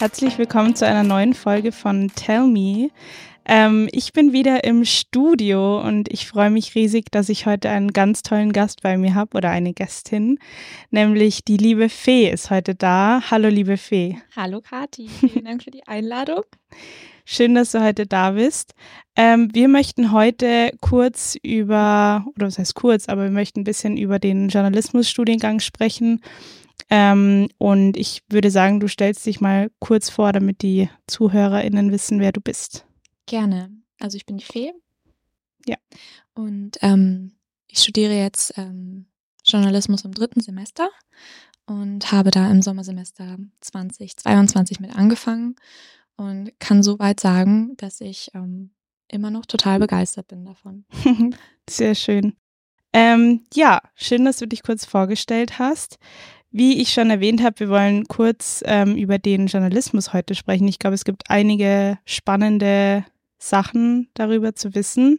Herzlich willkommen zu einer neuen Folge von Tell Me. Ähm, ich bin wieder im Studio und ich freue mich riesig, dass ich heute einen ganz tollen Gast bei mir habe oder eine Gästin, nämlich die liebe Fee ist heute da. Hallo, liebe Fee. Hallo, Kati. Vielen Dank für die Einladung. Schön, dass du heute da bist. Ähm, wir möchten heute kurz über, oder was heißt kurz, aber wir möchten ein bisschen über den Journalismusstudiengang sprechen ähm, und ich würde sagen, du stellst dich mal kurz vor, damit die ZuhörerInnen wissen, wer du bist. Gerne. Also ich bin die Fee. Ja. Und ähm, ich studiere jetzt ähm, Journalismus im dritten Semester und habe da im Sommersemester 2022 mit angefangen und kann soweit sagen, dass ich ähm, immer noch total begeistert bin davon. Sehr schön. Ähm, ja, schön, dass du dich kurz vorgestellt hast. Wie ich schon erwähnt habe, wir wollen kurz ähm, über den Journalismus heute sprechen. Ich glaube, es gibt einige spannende Sachen darüber zu wissen.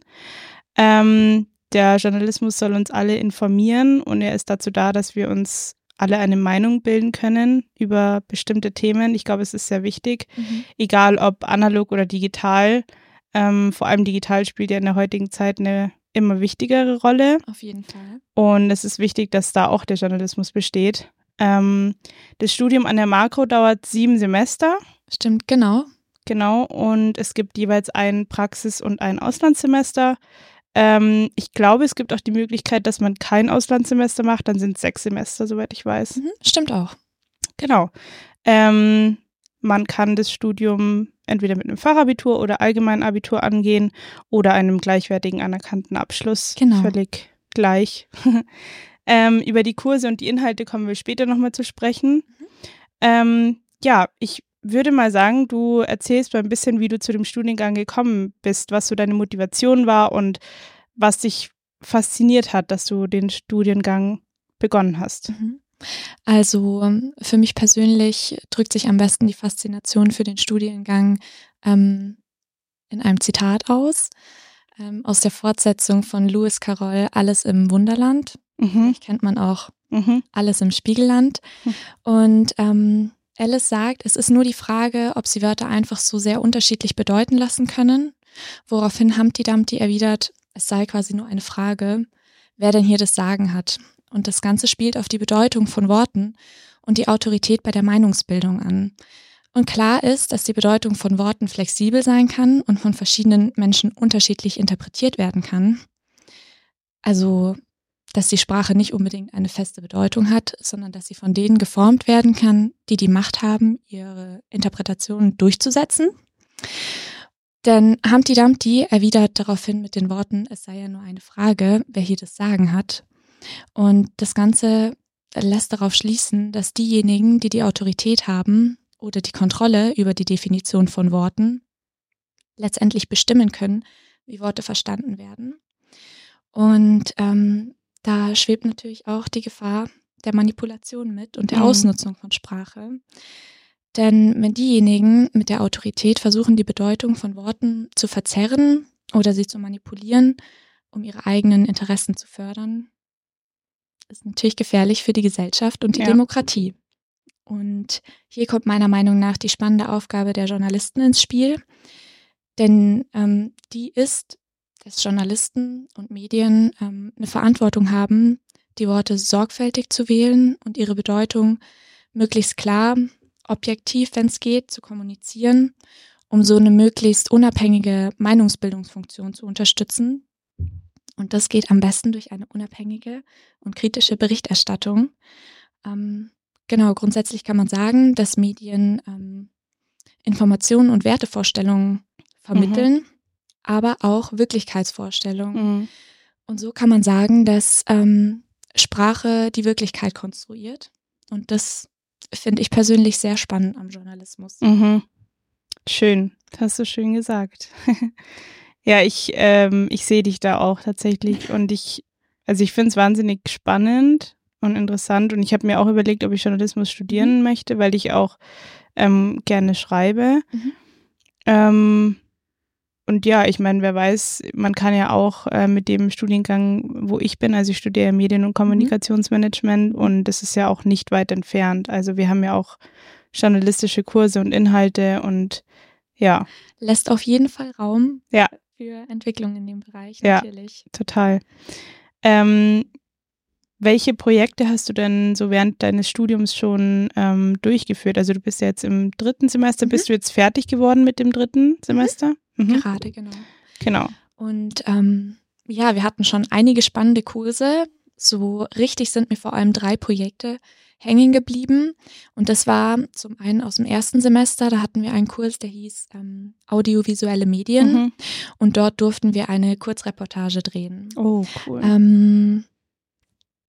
Ähm, der Journalismus soll uns alle informieren und er ist dazu da, dass wir uns alle eine Meinung bilden können über bestimmte Themen. Ich glaube, es ist sehr wichtig, mhm. egal ob analog oder digital. Ähm, vor allem digital spielt ja in der heutigen Zeit eine immer wichtigere Rolle. Auf jeden Fall. Und es ist wichtig, dass da auch der Journalismus besteht. Ähm, das Studium an der Makro dauert sieben Semester. Stimmt, genau. Genau, und es gibt jeweils ein Praxis- und ein Auslandssemester. Ähm, ich glaube, es gibt auch die Möglichkeit, dass man kein Auslandssemester macht, dann sind es sechs Semester, soweit ich weiß. Mhm, stimmt auch. Genau. Ähm, man kann das Studium entweder mit einem Fachabitur oder allgemeinen Abitur angehen oder einem gleichwertigen anerkannten Abschluss. Genau. Völlig gleich. Ähm, über die Kurse und die Inhalte kommen wir später nochmal zu sprechen. Mhm. Ähm, ja, ich würde mal sagen, du erzählst mal ein bisschen, wie du zu dem Studiengang gekommen bist, was so deine Motivation war und was dich fasziniert hat, dass du den Studiengang begonnen hast. Mhm. Also für mich persönlich drückt sich am besten die Faszination für den Studiengang ähm, in einem Zitat aus, ähm, aus der Fortsetzung von Louis Carroll Alles im Wunderland. Mhm. Kennt man auch mhm. alles im Spiegelland. Mhm. Und ähm, Alice sagt, es ist nur die Frage, ob sie Wörter einfach so sehr unterschiedlich bedeuten lassen können. Woraufhin Humpty Dumpty erwidert, es sei quasi nur eine Frage, wer denn hier das Sagen hat. Und das Ganze spielt auf die Bedeutung von Worten und die Autorität bei der Meinungsbildung an. Und klar ist, dass die Bedeutung von Worten flexibel sein kann und von verschiedenen Menschen unterschiedlich interpretiert werden kann. Also dass die Sprache nicht unbedingt eine feste Bedeutung hat, sondern dass sie von denen geformt werden kann, die die Macht haben, ihre Interpretationen durchzusetzen. Denn Humpty Dumpty erwidert daraufhin mit den Worten, es sei ja nur eine Frage, wer hier das Sagen hat. Und das Ganze lässt darauf schließen, dass diejenigen, die die Autorität haben oder die Kontrolle über die Definition von Worten, letztendlich bestimmen können, wie Worte verstanden werden. Und ähm, da schwebt natürlich auch die Gefahr der Manipulation mit und der mhm. Ausnutzung von Sprache. Denn wenn diejenigen mit der Autorität versuchen, die Bedeutung von Worten zu verzerren oder sie zu manipulieren, um ihre eigenen Interessen zu fördern, ist natürlich gefährlich für die Gesellschaft und die ja. Demokratie. Und hier kommt meiner Meinung nach die spannende Aufgabe der Journalisten ins Spiel. Denn ähm, die ist, dass Journalisten und Medien ähm, eine Verantwortung haben, die Worte sorgfältig zu wählen und ihre Bedeutung möglichst klar, objektiv, wenn es geht, zu kommunizieren, um so eine möglichst unabhängige Meinungsbildungsfunktion zu unterstützen. Und das geht am besten durch eine unabhängige und kritische Berichterstattung. Ähm, genau, grundsätzlich kann man sagen, dass Medien ähm, Informationen und Wertevorstellungen vermitteln. Mhm aber auch Wirklichkeitsvorstellungen. Mhm. Und so kann man sagen, dass ähm, Sprache die Wirklichkeit konstruiert. Und das finde ich persönlich sehr spannend am Journalismus. Mhm. Schön, das hast du schön gesagt. ja, ich, ähm, ich sehe dich da auch tatsächlich und ich, also ich finde es wahnsinnig spannend und interessant und ich habe mir auch überlegt, ob ich Journalismus studieren mhm. möchte, weil ich auch ähm, gerne schreibe. Mhm. Ähm, und ja, ich meine, wer weiß, man kann ja auch äh, mit dem Studiengang, wo ich bin, also ich studiere Medien- und mhm. Kommunikationsmanagement mhm. und das ist ja auch nicht weit entfernt. Also wir haben ja auch journalistische Kurse und Inhalte und ja. Lässt auf jeden Fall Raum ja. für Entwicklung in dem Bereich, ja, natürlich. Total. Ähm, welche Projekte hast du denn so während deines Studiums schon ähm, durchgeführt? Also du bist ja jetzt im dritten Semester, mhm. bist du jetzt fertig geworden mit dem dritten Semester? Mhm. Gerade, genau. Genau. Und ähm, ja, wir hatten schon einige spannende Kurse. So richtig sind mir vor allem drei Projekte hängen geblieben. Und das war zum einen aus dem ersten Semester, da hatten wir einen Kurs, der hieß ähm, Audiovisuelle Medien. Mhm. Und dort durften wir eine Kurzreportage drehen. Oh, cool. Ähm,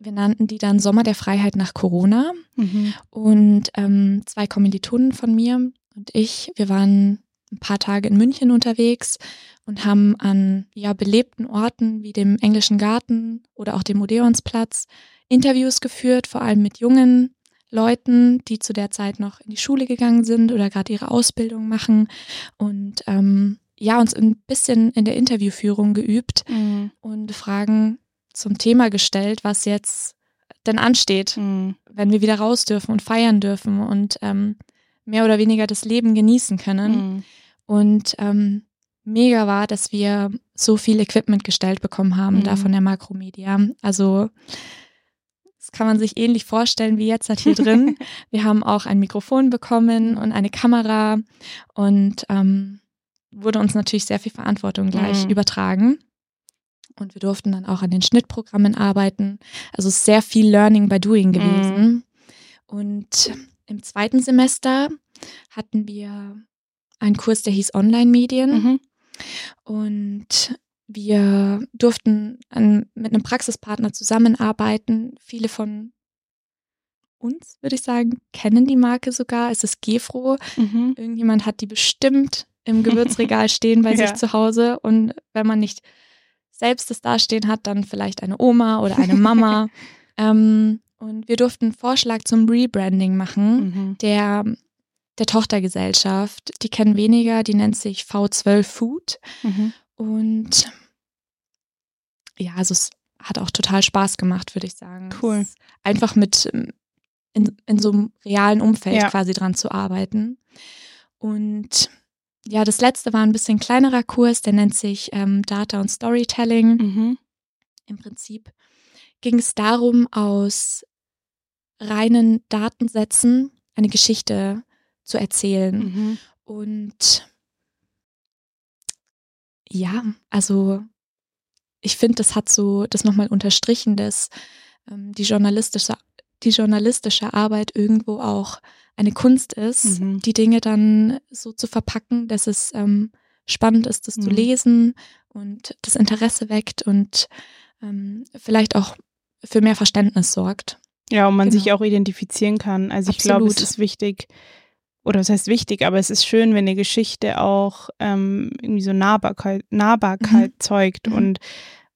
wir nannten die dann Sommer der Freiheit nach Corona. Mhm. Und ähm, zwei Kommilitonen von mir und ich, wir waren ein paar Tage in München unterwegs und haben an ja belebten Orten wie dem Englischen Garten oder auch dem Odeonsplatz Interviews geführt, vor allem mit jungen Leuten, die zu der Zeit noch in die Schule gegangen sind oder gerade ihre Ausbildung machen und ähm, ja uns ein bisschen in der Interviewführung geübt mhm. und Fragen zum Thema gestellt, was jetzt denn ansteht, mhm. wenn wir wieder raus dürfen und feiern dürfen und ähm, mehr oder weniger das Leben genießen können. Mhm. Und ähm, mega war, dass wir so viel Equipment gestellt bekommen haben, mhm. da von der Makromedia. Also das kann man sich ähnlich vorstellen wie jetzt halt hier drin. wir haben auch ein Mikrofon bekommen und eine Kamera und ähm, wurde uns natürlich sehr viel Verantwortung gleich mhm. übertragen. Und wir durften dann auch an den Schnittprogrammen arbeiten. Also sehr viel Learning by Doing gewesen. Mhm. Und im zweiten Semester hatten wir einen Kurs, der hieß Online-Medien. Mhm. Und wir durften an, mit einem Praxispartner zusammenarbeiten. Viele von uns, würde ich sagen, kennen die Marke sogar. Es ist Gefro. Mhm. Irgendjemand hat die bestimmt im Gewürzregal stehen bei ja. sich zu Hause. Und wenn man nicht selbst das dastehen hat, dann vielleicht eine Oma oder eine Mama. ähm, und wir durften einen Vorschlag zum Rebranding machen, mhm. der, der Tochtergesellschaft. Die kennen weniger, die nennt sich V12 Food. Mhm. Und ja, also es hat auch total Spaß gemacht, würde ich sagen. Cool. Einfach mit in, in so einem realen Umfeld ja. quasi dran zu arbeiten. Und ja, das letzte war ein bisschen kleinerer Kurs, der nennt sich ähm, Data und Storytelling. Mhm. Im Prinzip ging es darum, aus reinen Datensätzen eine Geschichte zu erzählen. Mhm. Und ja, also ich finde, das hat so das nochmal unterstrichen, dass ähm, die journalistische, die journalistische Arbeit irgendwo auch eine Kunst ist, mhm. die Dinge dann so zu verpacken, dass es ähm, spannend ist, das mhm. zu lesen und das Interesse weckt und ähm, vielleicht auch für mehr Verständnis sorgt. Ja, und man genau. sich auch identifizieren kann. Also ich glaube, es ist wichtig, oder was heißt wichtig, aber es ist schön, wenn eine Geschichte auch ähm, irgendwie so Nahbarkeit, Nahbarkeit mhm. zeugt mhm. und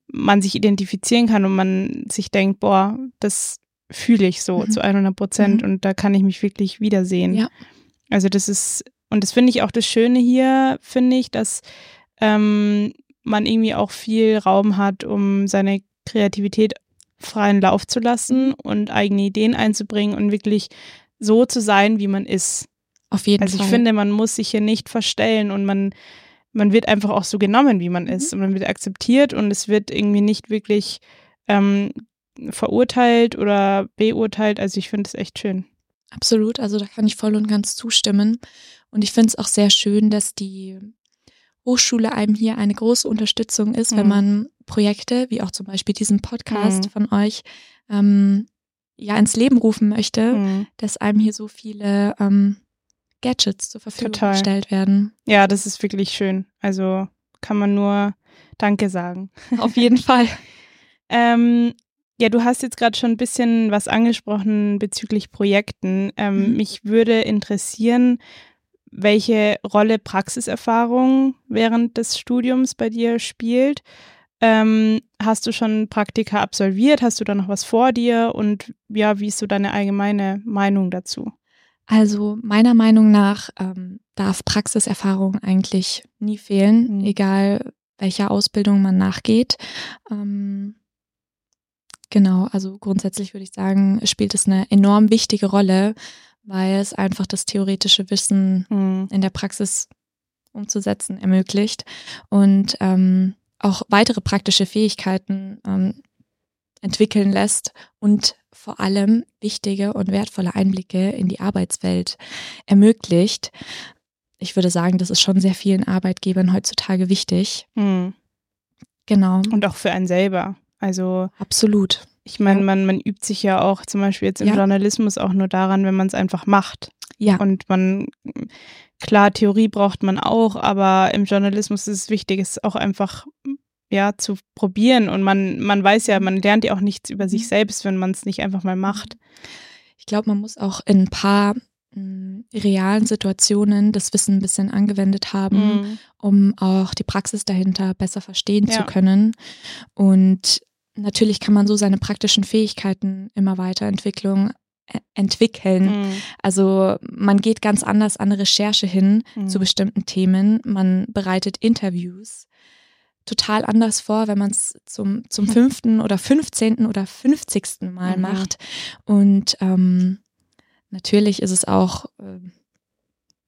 man sich identifizieren kann und man sich denkt, boah, das fühle ich so mhm. zu 100 Prozent mhm. und da kann ich mich wirklich wiedersehen. Ja. Also das ist, und das finde ich auch das Schöne hier, finde ich, dass ähm, man irgendwie auch viel Raum hat, um seine Kreativität freien Lauf zu lassen und eigene Ideen einzubringen und wirklich so zu sein, wie man ist. Auf jeden also Fall. Also ich finde, man muss sich hier nicht verstellen und man, man wird einfach auch so genommen, wie man mhm. ist und man wird akzeptiert und es wird irgendwie nicht wirklich ähm, verurteilt oder beurteilt. Also ich finde es echt schön. Absolut, also da kann ich voll und ganz zustimmen. Und ich finde es auch sehr schön, dass die Hochschule einem hier eine große Unterstützung ist, mhm. wenn man Projekte, wie auch zum Beispiel diesen Podcast mhm. von euch, ähm, ja ins Leben rufen möchte, mhm. dass einem hier so viele ähm, Gadgets zur Verfügung Total. gestellt werden. Ja, das ist wirklich schön. Also kann man nur Danke sagen. Auf jeden Fall. ähm, ja, du hast jetzt gerade schon ein bisschen was angesprochen bezüglich Projekten. Ähm, mhm. Mich würde interessieren, welche Rolle Praxiserfahrung während des Studiums bei dir spielt. Ähm, hast du schon Praktika absolviert? Hast du da noch was vor dir? Und ja, wie ist so deine allgemeine Meinung dazu? Also meiner Meinung nach ähm, darf Praxiserfahrung eigentlich nie fehlen, mhm. egal welcher Ausbildung man nachgeht. Ähm, Genau, also grundsätzlich würde ich sagen, spielt es eine enorm wichtige Rolle, weil es einfach das theoretische Wissen Mhm. in der Praxis umzusetzen ermöglicht und ähm, auch weitere praktische Fähigkeiten ähm, entwickeln lässt und vor allem wichtige und wertvolle Einblicke in die Arbeitswelt ermöglicht. Ich würde sagen, das ist schon sehr vielen Arbeitgebern heutzutage wichtig. Mhm. Genau, Und auch für einen selber. Also absolut. ich meine, Ja. man, man übt sich ja auch zum Beispiel jetzt im Ja. Journalismus auch nur daran, wenn man es einfach macht. Ja, Und man, klar, Theorie braucht man auch, aber im Journalismus ist es wichtig, es auch einfach ja zu probieren. Und man, man weiß ja, man lernt ja auch nichts über sich Mhm. selbst, wenn man es nicht einfach mal macht. ich glaube, man muss auch in ein paar mh, realen Situationen das Wissen ein bisschen angewendet haben. Mhm. um auch die Praxis dahinter besser verstehen Ja. zu können. Und natürlich kann man so seine praktischen Fähigkeiten immer weiterentwicklung äh, entwickeln. Mhm. Also man geht ganz anders an Recherche hin Mhm. zu bestimmten Themen. Man bereitet Interviews total anders vor, wenn man es zum, zum fünften oder fünfzehnten oder fünfzigsten Mal Mhm. macht. Und ähm, natürlich ist es auch ähm,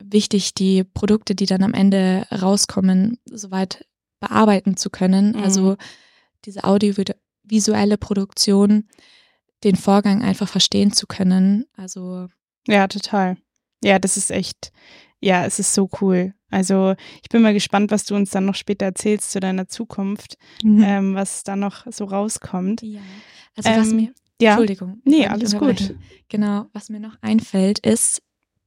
wichtig, die Produkte, die dann am Ende rauskommen, soweit bearbeiten zu können. Mhm. Also diese audiovisuelle Produktion, den Vorgang einfach verstehen zu können. Also Ja, total. Ja, das ist echt, ja, es ist so cool. Also ich bin mal gespannt, was du uns dann noch später erzählst zu deiner Zukunft, ähm, was da noch so rauskommt. ja. Also was Ähm, mir Ja, Entschuldigung. nee, alles gut. Genau, was mir noch einfällt, ist,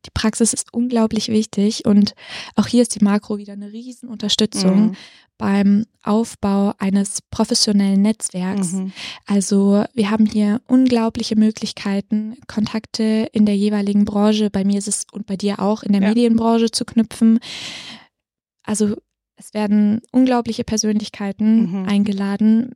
die Praxis ist unglaublich wichtig und auch hier ist die Makro wieder eine Riesenunterstützung Mhm. beim Aufbau eines professionellen Netzwerks. Mhm. Also wir haben hier unglaubliche Möglichkeiten, Kontakte in der jeweiligen Branche, bei mir ist es und bei dir auch in der Ja. Medienbranche zu knüpfen. Also es werden unglaubliche Persönlichkeiten Mhm. eingeladen,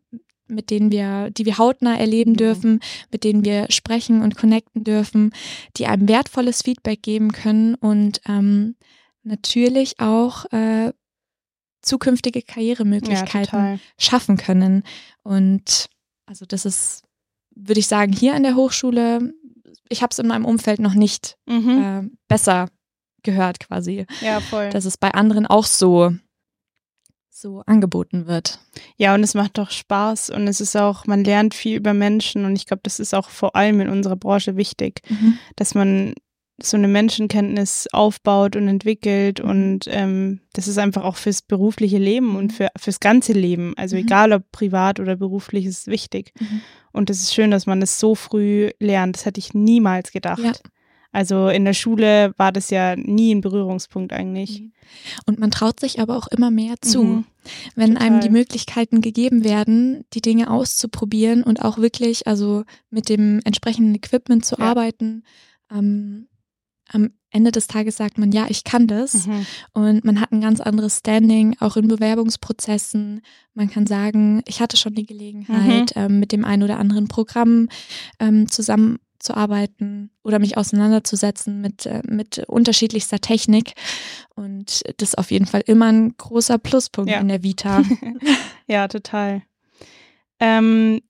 mit denen wir, die wir hautnah erleben Mhm. dürfen, mit denen wir sprechen und connecten dürfen, die einem wertvolles Feedback geben können und ähm, natürlich auch äh, zukünftige Ja, Karrieremöglichkeiten total. schaffen können. Und also das ist, würde ich sagen, hier an der Hochschule, ich habe es in meinem Umfeld noch nicht Mhm. äh, besser gehört quasi, Ja, voll. dass es bei anderen auch so so angeboten wird. Ja, und es macht doch Spaß und es ist auch, man lernt viel über Menschen und ich glaube, das ist auch vor allem in unserer Branche wichtig, dass man so eine Menschenkenntnis aufbaut und entwickelt Mhm. und ähm, das ist einfach auch fürs berufliche Leben Mhm. und für, fürs ganze Leben, also Mhm. egal ob privat oder beruflich, ist wichtig. Mhm. Und es ist schön, dass man das so früh lernt. Das hätte ich niemals gedacht. Ja. Also in der Schule war das ja nie ein Berührungspunkt eigentlich. Und man traut sich aber auch immer mehr zu. Mhm. wenn einem Total. die Möglichkeiten gegeben werden, die Dinge auszuprobieren und auch wirklich, also mit dem entsprechenden Equipment zu Ja. arbeiten. Ähm, am Ende des Tages sagt man, ja, ich kann das. Mhm. Und man hat ein ganz anderes Standing, auch in Bewerbungsprozessen. Man kann sagen, ich hatte schon die Gelegenheit, ähm, mit dem einen oder anderen Programm ähm, zusammenzuarbeiten oder mich auseinanderzusetzen mit, äh, mit unterschiedlichster Technik. Und das ist auf jeden Fall immer ein großer Pluspunkt Ja. in der Vita. Ja, total. Ähm,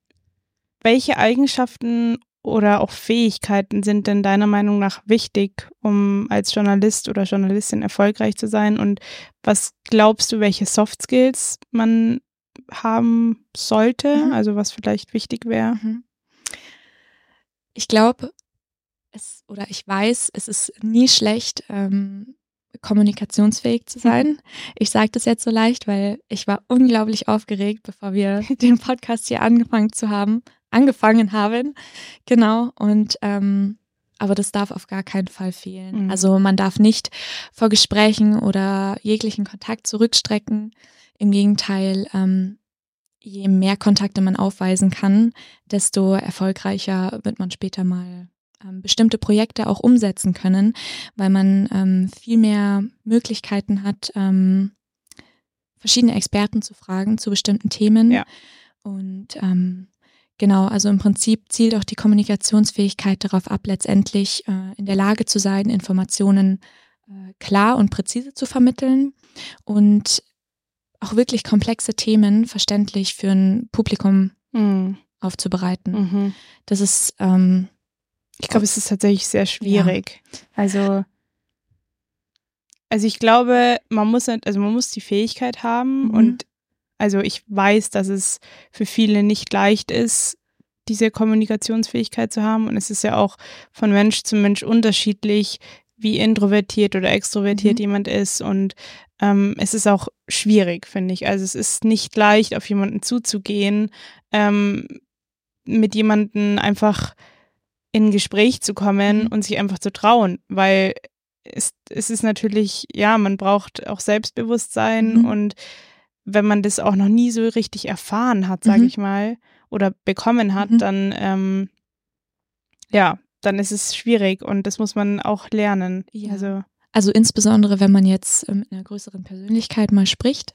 welche Eigenschaften oder auch Fähigkeiten sind denn deiner Meinung nach wichtig, um als Journalist oder Journalistin erfolgreich zu sein? Und was glaubst du, welche Soft Skills man haben sollte? Mhm. Also was vielleicht wichtig wäre? Mhm. Ich glaube, es oder ich weiß, es ist nie schlecht, ähm, kommunikationsfähig zu sein. Ich sage das jetzt so leicht, weil ich war unglaublich aufgeregt, bevor wir den Podcast hier angefangen zu haben, angefangen haben. Genau. Und ähm, aber das darf auf gar keinen Fall fehlen. Mhm. Also man darf nicht vor Gesprächen oder jeglichen Kontakt zurückstrecken. Im Gegenteil, ähm, je mehr Kontakte man aufweisen kann, desto erfolgreicher wird man später mal ähm, bestimmte Projekte auch umsetzen können, weil man ähm, viel mehr Möglichkeiten hat, ähm, verschiedene Experten zu fragen zu bestimmten Themen. Ja. Und ähm, genau, also im Prinzip zielt auch die Kommunikationsfähigkeit darauf ab, letztendlich äh, in der Lage zu sein, Informationen äh, klar und präzise zu vermitteln und auch wirklich komplexe Themen verständlich für ein Publikum Mhm. aufzubereiten. Mhm. Das ist ähm, Ich glaube, es ist tatsächlich sehr schwierig. Ja. Also, also ich glaube, man muss, also man muss die Fähigkeit haben mhm. und also ich weiß, dass es für viele nicht leicht ist, diese Kommunikationsfähigkeit zu haben. Und es ist ja auch von Mensch zu Mensch unterschiedlich, wie introvertiert oder extrovertiert mhm. jemand ist. Und ähm, es ist auch schwierig, finde ich. Also es ist nicht leicht, auf jemanden zuzugehen, ähm, mit jemanden einfach in ein Gespräch zu kommen mhm. und sich einfach zu trauen, weil es, es ist natürlich, ja, man braucht auch Selbstbewusstsein mhm. und wenn man das auch noch nie so richtig erfahren hat, sage mhm. ich mal, oder bekommen hat, mhm. dann ähm, ja, dann ist es schwierig und das muss man auch lernen. Ja. Also, also insbesondere, wenn man jetzt mit einer größeren Persönlichkeit mal spricht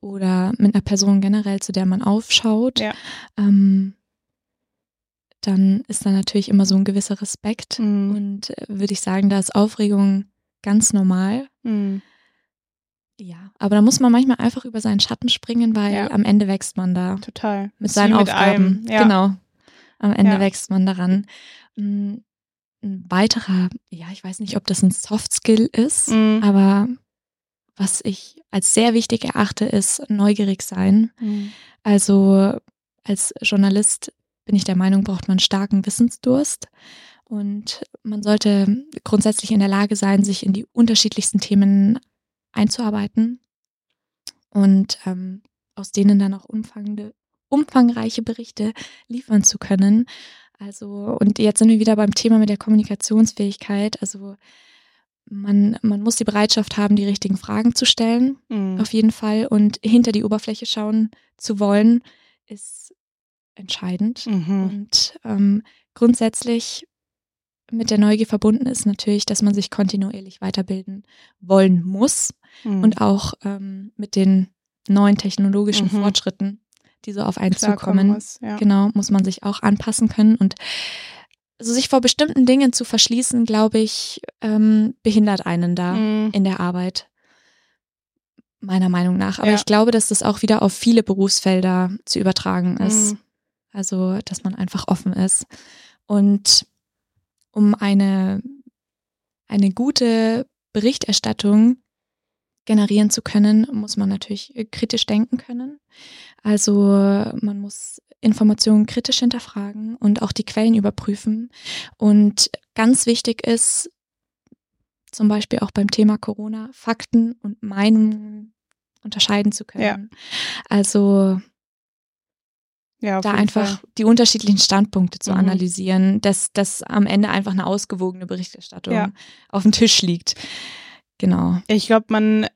oder mit einer Person generell, zu der man aufschaut, ja. ähm, dann ist da natürlich immer so ein gewisser Respekt mhm. und äh, würde ich sagen, da ist Aufregung ganz normal. Mhm. Ja, aber da muss man manchmal einfach über seinen Schatten springen, weil ja. am Ende wächst man da. Total. Mit seinen mit Aufgaben. Ja. Genau. Am Ende ja. wächst man daran. Ein weiterer, ja, ich weiß nicht, ob das ein Soft Skill ist, mhm. aber was ich als sehr wichtig erachte, ist neugierig sein. Mhm. Also als Journalist bin ich der Meinung, braucht man starken Wissensdurst. Und man sollte grundsätzlich in der Lage sein, sich in die unterschiedlichsten Themen einzuarbeiten und ähm, aus denen dann auch umfangende, umfangreiche Berichte liefern zu können. Also, und jetzt sind wir wieder beim Thema mit der Kommunikationsfähigkeit. Also, man, man muss die Bereitschaft haben, die richtigen Fragen zu stellen, mhm. auf jeden Fall. Und hinter die Oberfläche schauen zu wollen, ist entscheidend. Mhm. Und ähm, grundsätzlich mit der Neugier verbunden ist natürlich, dass man sich kontinuierlich weiterbilden wollen muss mhm. und auch ähm, mit den neuen technologischen mhm. Fortschritten, die so auf einen zukommen, muss, ja. genau, muss man sich auch anpassen können und also sich vor bestimmten Dingen zu verschließen, glaube ich, ähm, behindert einen da mhm. in der Arbeit. Meiner Meinung nach. Aber ja. ich glaube, dass das auch wieder auf viele Berufsfelder zu übertragen ist. Mhm. Also, dass man einfach offen ist. Und um eine, eine gute Berichterstattung generieren zu können, muss man natürlich kritisch denken können. Also man muss Informationen kritisch hinterfragen und auch die Quellen überprüfen. Und ganz wichtig ist, zum Beispiel auch beim Thema Corona, Fakten und Meinungen unterscheiden zu können. Ja. Also ja, da einfach Fall. die unterschiedlichen Standpunkte zu mhm. analysieren, dass, dass am Ende einfach eine ausgewogene Berichterstattung ja. auf dem Tisch liegt. Genau. Ich glaube, man,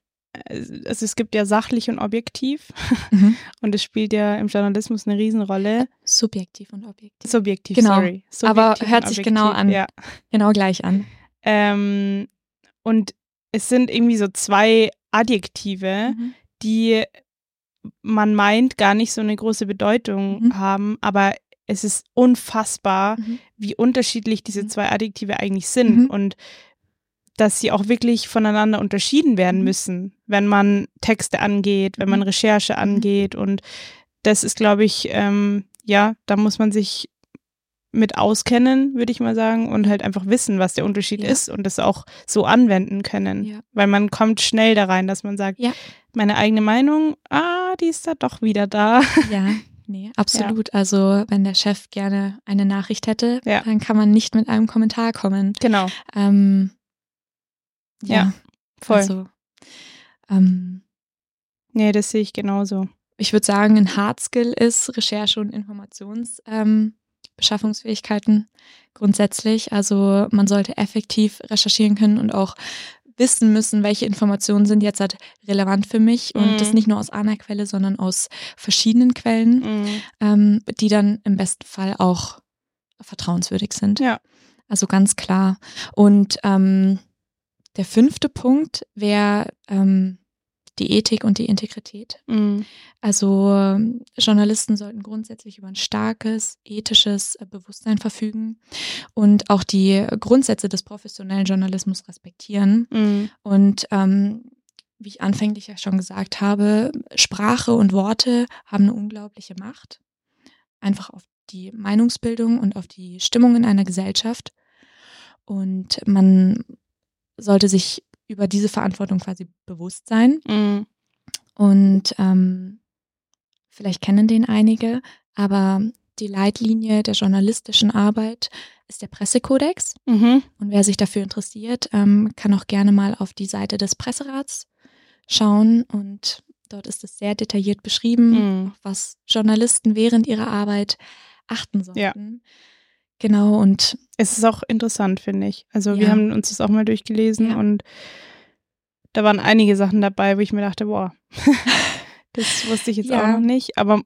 also es gibt ja sachlich und objektiv mhm. und es spielt ja im Journalismus eine Riesenrolle. Subjektiv und objektiv. Subjektiv, genau. sorry. Subjektiv Aber hört sich genau an. Ja. Genau gleich an. Ähm, und es sind irgendwie so zwei Adjektive, mhm. die man meint, gar nicht so eine große Bedeutung mhm. haben, aber es ist unfassbar, mhm. wie unterschiedlich diese mhm. zwei Adjektive eigentlich sind mhm. und dass sie auch wirklich voneinander unterschieden werden mhm. müssen, wenn man Texte angeht, wenn man Recherche angeht. Und das ist, glaube ich, ähm, ja, da muss man sich mit auskennen, würde ich mal sagen, und halt einfach wissen, was der Unterschied ja. ist und das auch so anwenden können. Ja. Weil man kommt schnell da rein, dass man sagt, ja. meine eigene Meinung, ah, die ist da doch wieder da. Ja, nee, absolut. Also wenn der Chef gerne eine Nachricht hätte, dann kann man nicht mit einem Kommentar kommen. Genau. Ähm, ja, voll. Also, ähm, nee, das sehe ich genauso. Ich würde sagen, ein Hard Skill ist Recherche und Informations. Ähm, grundsätzlich. Also man sollte effektiv recherchieren können und auch wissen müssen, welche Informationen sind jetzt halt relevant für mich und mhm. das nicht nur aus einer Quelle, sondern aus verschiedenen Quellen, mhm. ähm, die dann im besten Fall auch vertrauenswürdig sind. Ja. Also ganz klar. Und ähm, der fünfte Punkt wäre ähm, die Ethik und die Integrität. Mhm. Also Journalisten sollten grundsätzlich über ein starkes ethisches Bewusstsein verfügen und auch die Grundsätze des professionellen Journalismus respektieren. Mhm. Und ähm, wie ich anfänglich ja schon gesagt habe, Sprache und Worte haben eine unglaubliche Macht. Einfach auf die Meinungsbildung und auf die Stimmung in einer Gesellschaft. Und man sollte sich über diese Verantwortung quasi bewusst sein. Mhm. Und ähm, vielleicht kennen den einige, aber die Leitlinie der journalistischen Arbeit ist der Pressekodex. Mhm. Und wer sich dafür interessiert, ähm, kann auch gerne mal auf die Seite des Presserats schauen. Und dort ist es sehr detailliert beschrieben, Mhm. was Journalisten während ihrer Arbeit achten sollten. Ja. Genau, und Es ist auch interessant, finde ich. Also wir Ja. haben uns das auch mal durchgelesen Ja. und da waren einige Sachen dabei, wo ich mir dachte, boah, das wusste ich jetzt Ja. auch noch nicht, aber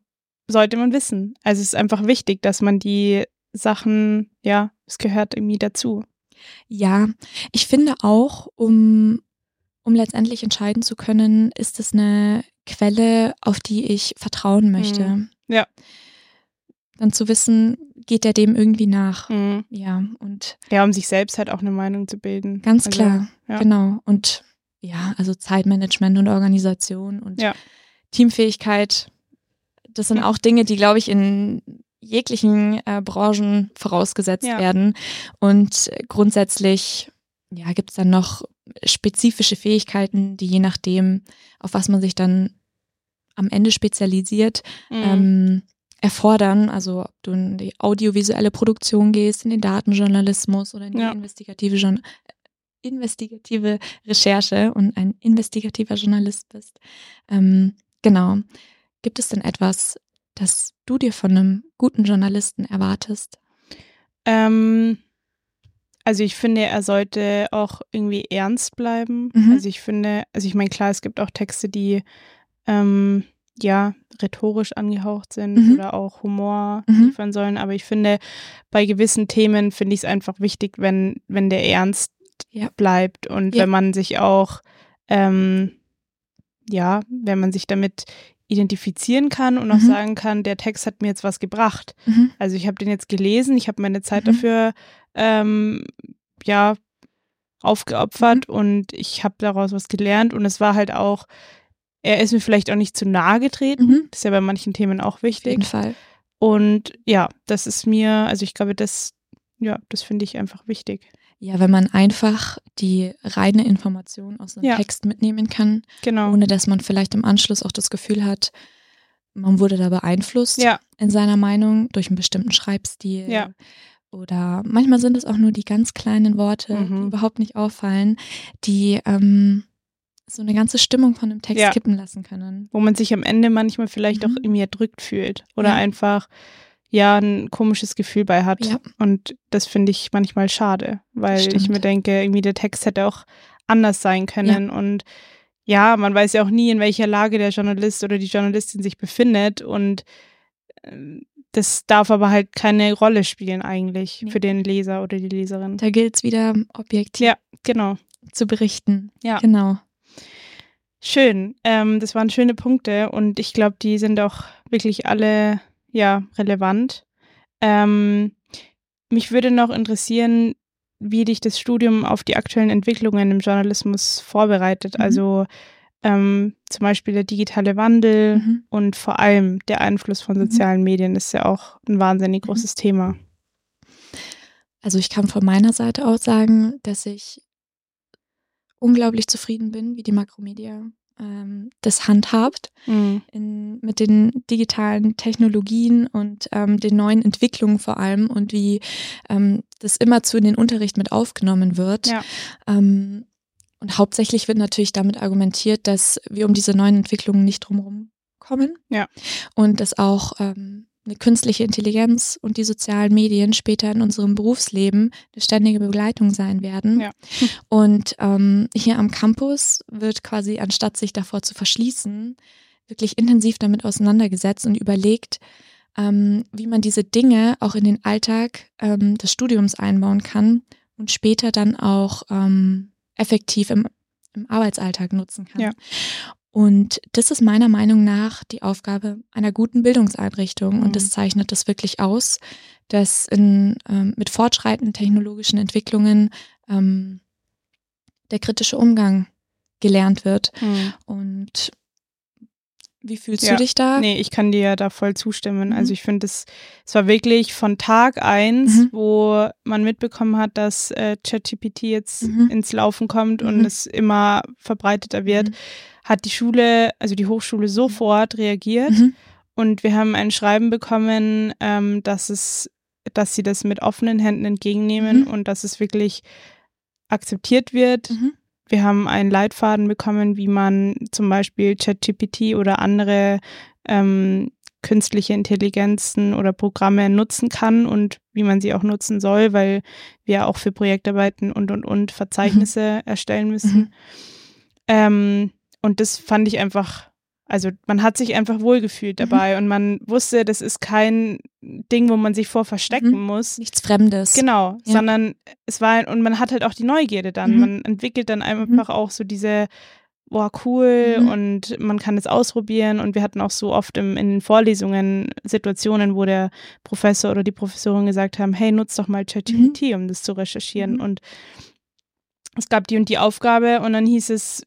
sollte man wissen. Also es ist einfach wichtig, dass man die Sachen, ja, es gehört irgendwie dazu. ja, ich finde auch, um, um letztendlich entscheiden zu können, ist es eine Quelle, auf die ich vertrauen möchte. Mhm. Ja. Dann zu wissen, geht der dem irgendwie nach. Mhm. Ja, und Ja, um sich selbst halt auch eine Meinung zu bilden. Ganz Also, klar, ja. genau. Und ja, also Zeitmanagement und Organisation und Ja. Teamfähigkeit, das sind auch Dinge, die, glaube ich, in jeglichen äh, Branchen vorausgesetzt Ja. werden. Und grundsätzlich, ja, gibt es dann noch spezifische Fähigkeiten, die je nachdem, auf was man sich dann am Ende spezialisiert, Mhm. ähm, erfordern. Also ob du in die audiovisuelle Produktion gehst, in den Datenjournalismus oder in die Ja. investigative, Journa- investigative Recherche und ein investigativer Journalist bist. Ähm, genau. Gibt es denn etwas, das du dir von einem guten Journalisten erwartest? Ähm, also ich finde, er sollte auch irgendwie ernst bleiben. Mhm. Also ich finde, also ich meine, klar, es gibt auch Texte, die ähm, ja rhetorisch angehaucht sind Mhm. oder auch Humor Mhm. liefern sollen. Aber ich finde, bei gewissen Themen finde ich es einfach wichtig, wenn, wenn der ernst Ja. bleibt und Ja. wenn man sich auch, ähm, ja, wenn man sich damit identifizieren kann und auch Mhm. sagen kann, der Text hat mir jetzt was gebracht. Mhm. Also ich habe den jetzt gelesen, ich habe meine Zeit Mhm. dafür ähm, ja aufgeopfert und ich habe daraus was gelernt und es war halt auch, er ist mir vielleicht auch nicht zu nahe getreten. Mhm. Das ist ja bei manchen Themen auch Auf jeden wichtig. Fall. Und ja, das ist mir, also ich glaube, das, ja, das finde ich einfach wichtig. Ja, wenn man einfach die reine Information aus einem Ja. Text mitnehmen kann, Genau. ohne dass man vielleicht im Anschluss auch das Gefühl hat, man wurde da beeinflusst ja, in seiner Meinung durch einen bestimmten Schreibstil. Ja. Oder manchmal sind es auch nur die ganz kleinen Worte, die Mhm. überhaupt nicht auffallen, die ähm, so eine ganze Stimmung von dem Text Ja. kippen lassen können. wo man sich am Ende manchmal vielleicht auch Mhm. irgendwie erdrückt fühlt oder Ja. einfach ja ein komisches Gefühl bei hat. Ja. Und das finde ich manchmal schade, weil ich mir denke, irgendwie der Text hätte auch anders sein können. Und ja, man weiß ja auch nie, in welcher Lage der Journalist oder die Journalistin sich befindet. Und ähm, das darf aber halt keine Rolle spielen eigentlich Nee. für den Leser oder die Leserin. Da gilt es wieder objektiv Ja, genau. zu berichten. Ja. Genau. Schön. Ähm, das waren schöne Punkte und ich glaube, die sind auch wirklich alle ja relevant. Ähm, mich würde noch interessieren, wie dich das Studium auf die aktuellen Entwicklungen im Journalismus vorbereitet. Mhm. Also ähm, zum Beispiel der digitale Wandel Mhm. und vor allem der Einfluss von Mhm. sozialen Medien ist ja auch ein wahnsinnig Mhm. großes Thema. Also ich kann von meiner Seite aus sagen, dass ich unglaublich zufrieden bin, wie die Makromedia ähm, das handhabt Mhm. in, mit den digitalen Technologien und ähm, den neuen Entwicklungen vor allem und wie ähm, das immerzu in den Unterricht mit aufgenommen wird. Ja. Ähm, und hauptsächlich wird natürlich damit argumentiert, dass wir um diese neuen Entwicklungen nicht drumherum kommen. Ja. Und dass auch ähm, eine künstliche Intelligenz und die sozialen Medien später in unserem Berufsleben eine ständige Begleitung sein werden. Ja. Und ähm, hier am Campus wird quasi, anstatt sich davor zu verschließen, wirklich intensiv damit auseinandergesetzt und überlegt, ähm, wie man diese Dinge auch in den Alltag ähm, des Studiums einbauen kann und später dann auch ähm, effektiv im, im Arbeitsalltag nutzen kann. Ja. Und das ist meiner Meinung nach die Aufgabe einer guten Bildungseinrichtung. Mhm. Und das zeichnet das wirklich aus, dass in, ähm, mit fortschreitenden technologischen Entwicklungen ähm, der kritische Umgang gelernt wird. Mhm. Und Wie fühlst ja. du dich da? Nee, ich kann dir da voll zustimmen. Also mhm. Also ich finde, es, es war wirklich von Tag eins, mhm. wo man mitbekommen hat, dass äh, ChatGPT jetzt mhm. ins Laufen kommt und mhm. es immer verbreiteter wird, mhm. hat die Schule, also die Hochschule sofort reagiert. Mhm. Und wir haben ein Schreiben bekommen, ähm, dass es, dass sie das mit offenen Händen entgegennehmen und dass es wirklich akzeptiert wird wir haben einen Leitfaden bekommen, wie man zum Beispiel ChatGPT oder andere ähm, künstliche Intelligenzen oder Programme nutzen kann und wie man sie auch nutzen soll, weil wir auch für Projektarbeiten und und und Verzeichnisse mhm. erstellen müssen. Mhm. Ähm, und das fand ich einfach also man hat sich einfach wohlgefühlt mhm. dabei mhm. und man wusste, das ist kein Ding, wo man sich vor verstecken mhm. muss. Nichts Fremdes. Genau, ja. sondern es war, und man hat halt auch die Neugierde dann. Mhm. Man entwickelt dann einfach mhm. auch so diese, boah, cool mhm. und man kann es ausprobieren. Und wir hatten auch so oft im, in den Vorlesungen Situationen, wo der Professor oder die Professorin gesagt haben, hey, nutz doch mal ChatGPT, um das zu recherchieren. Und es gab die und die Aufgabe und dann hieß es,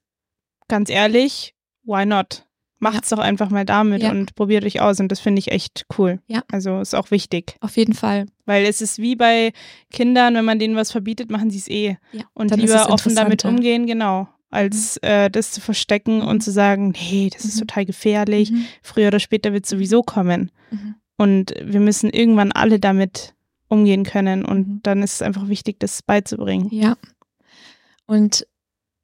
ganz ehrlich, why not? Macht's ja. doch einfach mal damit ja. und probiert euch aus. Und das finde ich echt cool. Ja. Also ist auch wichtig. Auf jeden Fall. Weil es ist wie bei Kindern, wenn man denen was verbietet, machen sie es eh. Ja. Und lieber offen damit umgehen, genau. Als mhm. äh, das zu verstecken mhm. und zu sagen, nee, das ist mhm. total gefährlich. Mhm. Früher oder später wird es sowieso kommen. Mhm. Und wir müssen irgendwann alle damit umgehen können. Und dann ist es einfach wichtig, das beizubringen. Ja. Und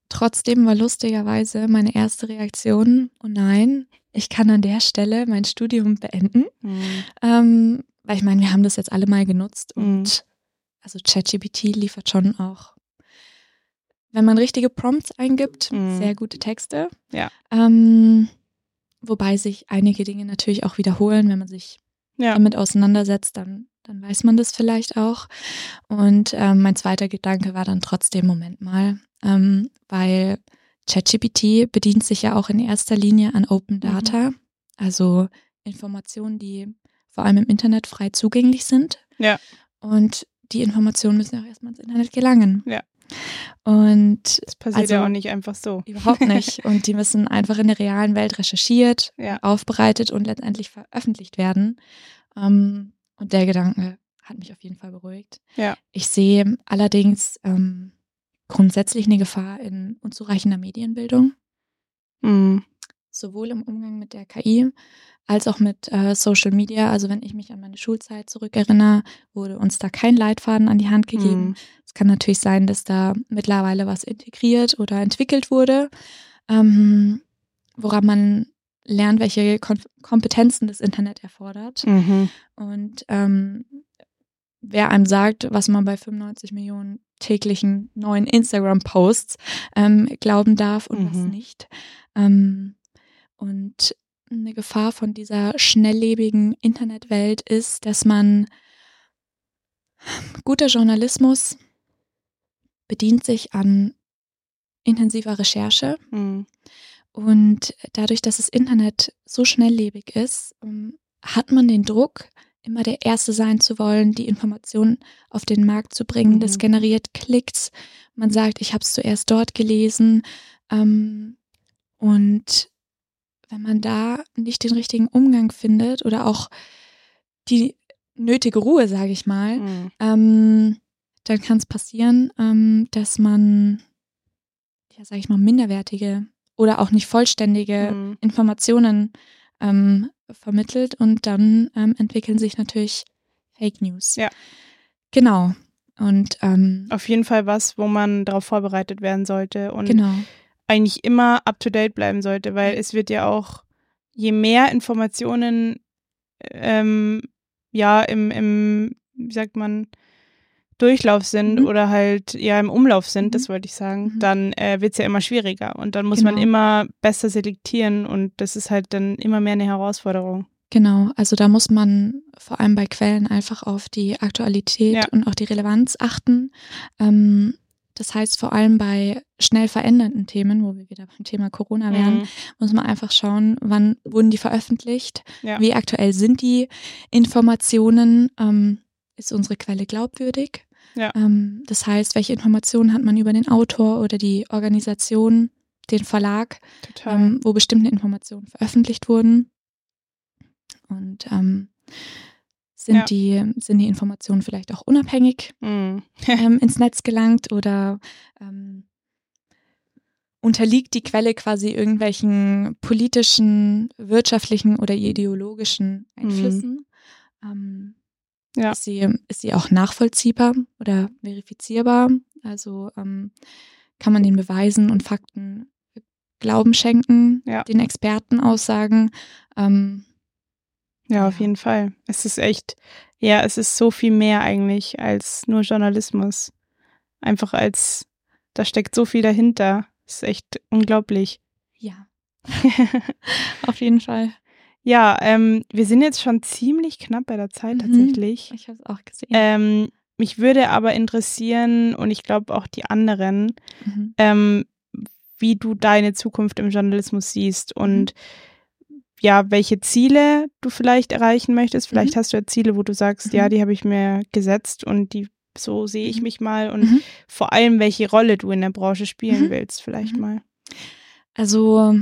Trotzdem war lustigerweise meine erste Reaktion, oh nein, ich kann an der Stelle mein Studium beenden. Mhm. Ähm, weil ich meine, wir haben das jetzt alle mal genutzt und mhm. also ChatGPT liefert schon auch, wenn man richtige Prompts eingibt, mhm. sehr gute Texte. Ja. Ähm, wobei sich einige Dinge natürlich auch wiederholen, wenn man sich ja. damit auseinandersetzt, dann, dann weiß man das vielleicht auch. Und ähm, mein zweiter Gedanke war dann trotzdem, Moment mal, ähm, weil ChatGPT bedient sich ja auch in erster Linie an Open mhm. Data, mhm. also Informationen, die vor allem im Internet frei zugänglich sind. Ja. Und die Informationen müssen auch erstmal ins Internet gelangen. Ja. Und das passiert also, ja auch nicht einfach so. Überhaupt nicht. Und die müssen einfach in der realen Welt recherchiert, ja. aufbereitet und letztendlich veröffentlicht werden. Ähm, und der Gedanke hat mich auf jeden Fall beruhigt. Ja. Ich sehe allerdings ähm, grundsätzlich eine Gefahr in unzureichender Medienbildung. Mhm. Sowohl im Umgang mit der KI als auch mit äh, Social Media. Also wenn ich mich an meine Schulzeit zurückerinnere, wurde uns da kein Leitfaden an die Hand gegeben. Mhm. Es kann natürlich sein, dass da mittlerweile was integriert oder entwickelt wurde, ähm, woran man lernt, welche Kom Kompetenzen das Internet erfordert. Mhm. Und ähm, wer einem sagt, was man bei 95 Millionen täglichen neuen Instagram-Posts ähm, glauben darf und mhm. was nicht. Ähm, und eine Gefahr von dieser schnelllebigen Internetwelt ist, dass man guter Journalismus bedient sich an intensiver Recherche. Mhm. Und dadurch, dass das Internet so schnelllebig ist, ähm, hat man den Druck, immer der Erste sein zu wollen, die Informationen auf den Markt zu bringen. Mhm. Das generiert Klicks. Man sagt, ich habe es zuerst dort gelesen. Ähm, und wenn man da nicht den richtigen Umgang findet oder auch die nötige Ruhe, sage ich mal, mhm. ähm, dann kann es passieren, ähm, dass man, ja, sage ich mal, minderwertige oder auch nicht vollständige mhm. Informationen ähm, vermittelt und dann ähm, entwickeln sich natürlich Fake News. Ja. Genau. Und ähm, auf jeden Fall was, wo man darauf vorbereitet werden sollte und genau. eigentlich immer up to date bleiben sollte, weil es wird ja auch, je mehr Informationen ähm, ja im, im, wie sagt man, Durchlauf sind mhm. oder halt ja im Umlauf sind, mhm. das wollte ich sagen, mhm. dann äh, wird es ja immer schwieriger und dann muss genau. man immer besser selektieren und das ist halt dann immer mehr eine Herausforderung. Genau, also da muss man vor allem bei Quellen einfach auf die Aktualität ja. und auch die Relevanz achten. Ähm, das heißt, vor allem bei schnell verändernden Themen, wo wir wieder beim Thema Corona wären, mhm. muss man einfach schauen, wann wurden die veröffentlicht, ja. wie aktuell sind die Informationen, ähm, ist unsere Quelle glaubwürdig ja. Ähm, das heißt, welche Informationen hat man über den Autor oder die Organisation den Verlag, ähm, wo bestimmte Informationen veröffentlicht wurden. Und ähm, sind, Ja. die, sind die Informationen vielleicht auch unabhängig Mhm. ähm, ins Netz gelangt oder ähm, unterliegt die Quelle quasi irgendwelchen politischen, wirtschaftlichen oder ideologischen Einflüssen? Ähm, Ja. ist, sie, ist sie auch nachvollziehbar oder verifizierbar? Also ähm, kann man den Beweisen und Fakten Glauben schenken, Ja. den Expertenaussagen? Ähm, Ja, auf Ja. jeden Fall. Es ist echt, ja, es ist so viel mehr eigentlich als nur Journalismus. Einfach als, da steckt so viel dahinter. Es ist echt unglaublich. ja, auf jeden Fall. Ja, ähm, wir sind jetzt schon ziemlich knapp bei der Zeit Mhm. tatsächlich. Ich habe es auch gesehen. Ähm, mich würde aber interessieren, und ich glaube auch die anderen, Mhm. ähm, wie du deine Zukunft im Journalismus siehst und ja, welche Ziele du vielleicht erreichen möchtest. Vielleicht Mhm. hast du ja Ziele, wo du sagst, ja, Mhm. die habe ich mir gesetzt und die so sehe ich Mhm. mich mal und Mhm. vor allem, welche Rolle du in der Branche spielen Mhm. willst, vielleicht Mhm. mal. Also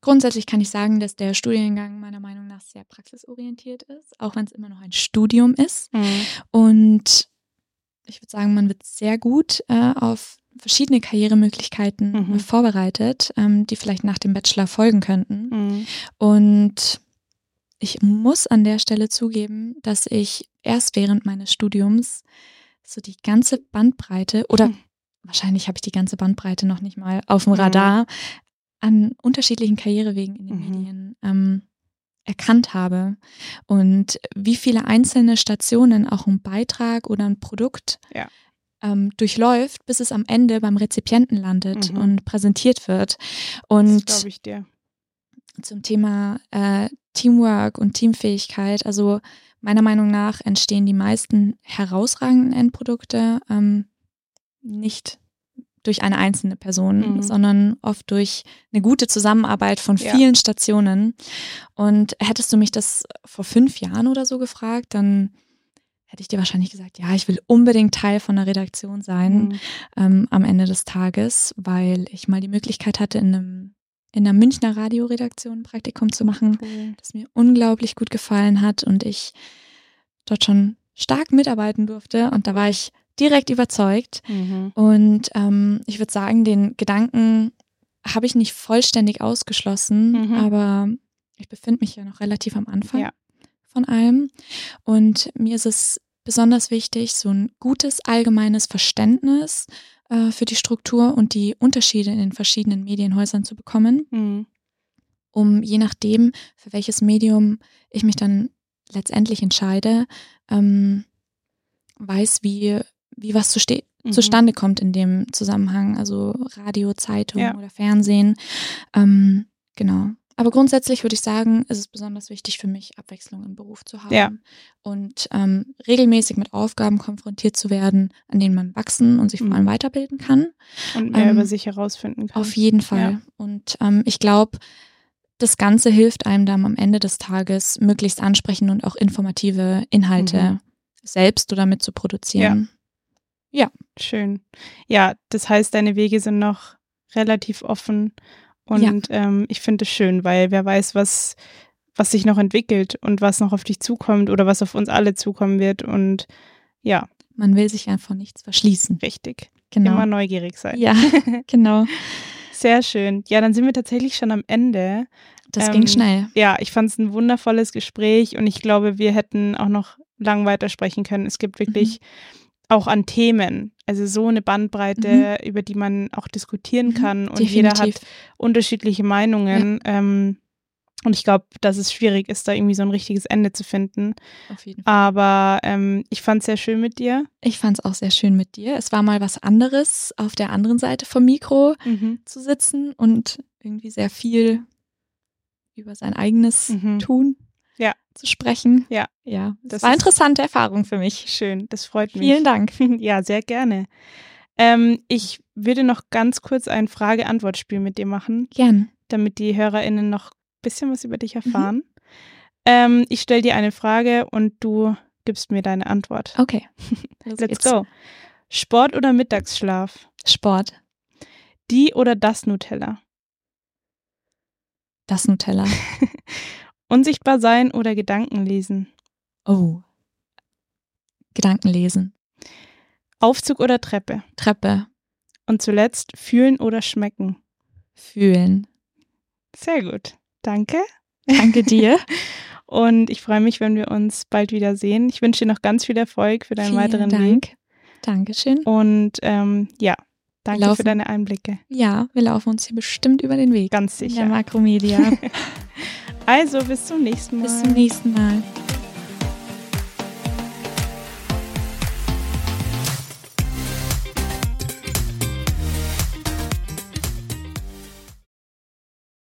grundsätzlich kann ich sagen, dass der Studiengang meiner Meinung nach sehr praxisorientiert ist, auch wenn es immer noch ein Studium ist. Mhm. Und ich würde sagen, man wird sehr gut äh, auf verschiedene Karrieremöglichkeiten Mhm. vorbereitet, ähm, die vielleicht nach dem Bachelor folgen könnten. Mhm. Und ich muss an der Stelle zugeben, dass ich erst während meines Studiums so die ganze Bandbreite oder Hm. wahrscheinlich habe ich die ganze Bandbreite noch nicht mal auf dem Mhm. Radar an unterschiedlichen Karrierewegen in den Mhm. Medien ähm, erkannt habe und wie viele einzelne Stationen auch ein Beitrag oder ein Produkt Ja. ähm, durchläuft, bis es am Ende beim Rezipienten landet Mhm. und präsentiert wird. Und glaube ich dir. zum Thema äh, Teamwork und Teamfähigkeit. Also meiner Meinung nach entstehen die meisten herausragenden Endprodukte ähm, nicht durch eine einzelne Person, Mhm. sondern oft durch eine gute Zusammenarbeit von Ja. vielen Stationen. Und hättest du mich das vor fünf Jahren oder so gefragt, dann hätte ich dir wahrscheinlich gesagt, ja, ich will unbedingt Teil von einer Redaktion sein Mhm. ähm, am Ende des Tages, weil ich mal die Möglichkeit hatte, in einem in einer Münchner Radioredaktion ein Praktikum zu machen, Cool. das mir unglaublich gut gefallen hat und ich dort schon stark mitarbeiten durfte und da war ich direkt überzeugt Mhm. und ähm, ich würde sagen, den Gedanken habe ich nicht vollständig ausgeschlossen, Mhm. aber ich befinde mich ja noch relativ am Anfang Ja. von allem und mir ist es besonders wichtig, so ein gutes allgemeines Verständnis äh, für die Struktur und die Unterschiede in den verschiedenen Medienhäusern zu bekommen Mhm. um je nachdem, für welches Medium ich mich dann letztendlich entscheide, ähm, weiß, wie, wie was zuste Mhm. zustande kommt in dem Zusammenhang, also Radio, Zeitung Ja. oder Fernsehen. Ähm, genau. Aber grundsätzlich würde ich sagen, ist es besonders wichtig für mich, Abwechslung im Beruf zu haben Ja. und ähm, regelmäßig mit Aufgaben konfrontiert zu werden, an denen man wachsen und sich Mhm. vor allem weiterbilden kann. Und mehr Ähm, über sich herausfinden kann. Auf jeden Fall. Und ähm, ich glaube, das Ganze hilft einem dann am Ende des Tages, möglichst ansprechende und auch informative Inhalte Mhm. selbst oder mit zu produzieren. Schön. Ja, das heißt, deine Wege sind noch relativ offen und ähm, ich finde es schön, weil wer weiß, was, was sich noch entwickelt und was noch auf dich zukommt oder was auf uns alle zukommen wird und ja, Man will sich ja vor nichts verschließen. richtig. Genau. Immer neugierig sein. ja, genau. Sehr schön. Ja, dann sind wir tatsächlich schon am Ende. Das Ähm, ging schnell. Ja, ich fand es ein wundervolles Gespräch und ich glaube, wir hätten auch noch lang weitersprechen können. Es gibt wirklich Mhm. Auch an Themen, also so eine Bandbreite, über die man auch diskutieren Mhm, kann und jeder hat Definitiv. unterschiedliche Meinungen. Ähm, und ich glaube, dass es schwierig ist, da irgendwie so ein richtiges Ende zu finden. Auf jeden Fall. Aber ähm, ich fand es sehr schön mit dir. Ich fand es auch sehr schön mit dir. Es war mal was anderes, auf der anderen Seite vom Mikro zu sitzen und irgendwie sehr viel über sein eigenes Mhm. Tun Ja. Zu sprechen. Ja. Ja, Das war eine interessante Erfahrung für mich. Schön, das freut mich. Vielen Dank. Ja, sehr gerne. Ähm, ich würde noch ganz kurz ein Frage-Antwort-Spiel mit dir machen, Gern. damit die HörerInnen noch ein bisschen was über dich Mhm. erfahren. Ähm, ich stelle dir eine Frage und du gibst mir deine Antwort. Okay. Let's geht's. go. Sport oder Mittagsschlaf? Sport. Die oder das Nutella? Das Nutella. Unsichtbar sein oder Gedanken lesen? Oh. Gedanken lesen. Aufzug oder Treppe? Treppe. Und zuletzt fühlen oder schmecken? Fühlen. Sehr gut. Danke. Danke dir. Und ich freue mich, wenn wir uns bald wieder sehen. Ich wünsche dir noch ganz viel Erfolg für deinen Vielen weiteren Dank. Weg. Dankeschön. Und ähm, ja, danke laufen- für deine Einblicke. Ja, wir laufen uns hier bestimmt über den Weg. Ganz In der sicher. Makromedia. Also bis zum nächsten Mal. Bis zum nächsten Mal.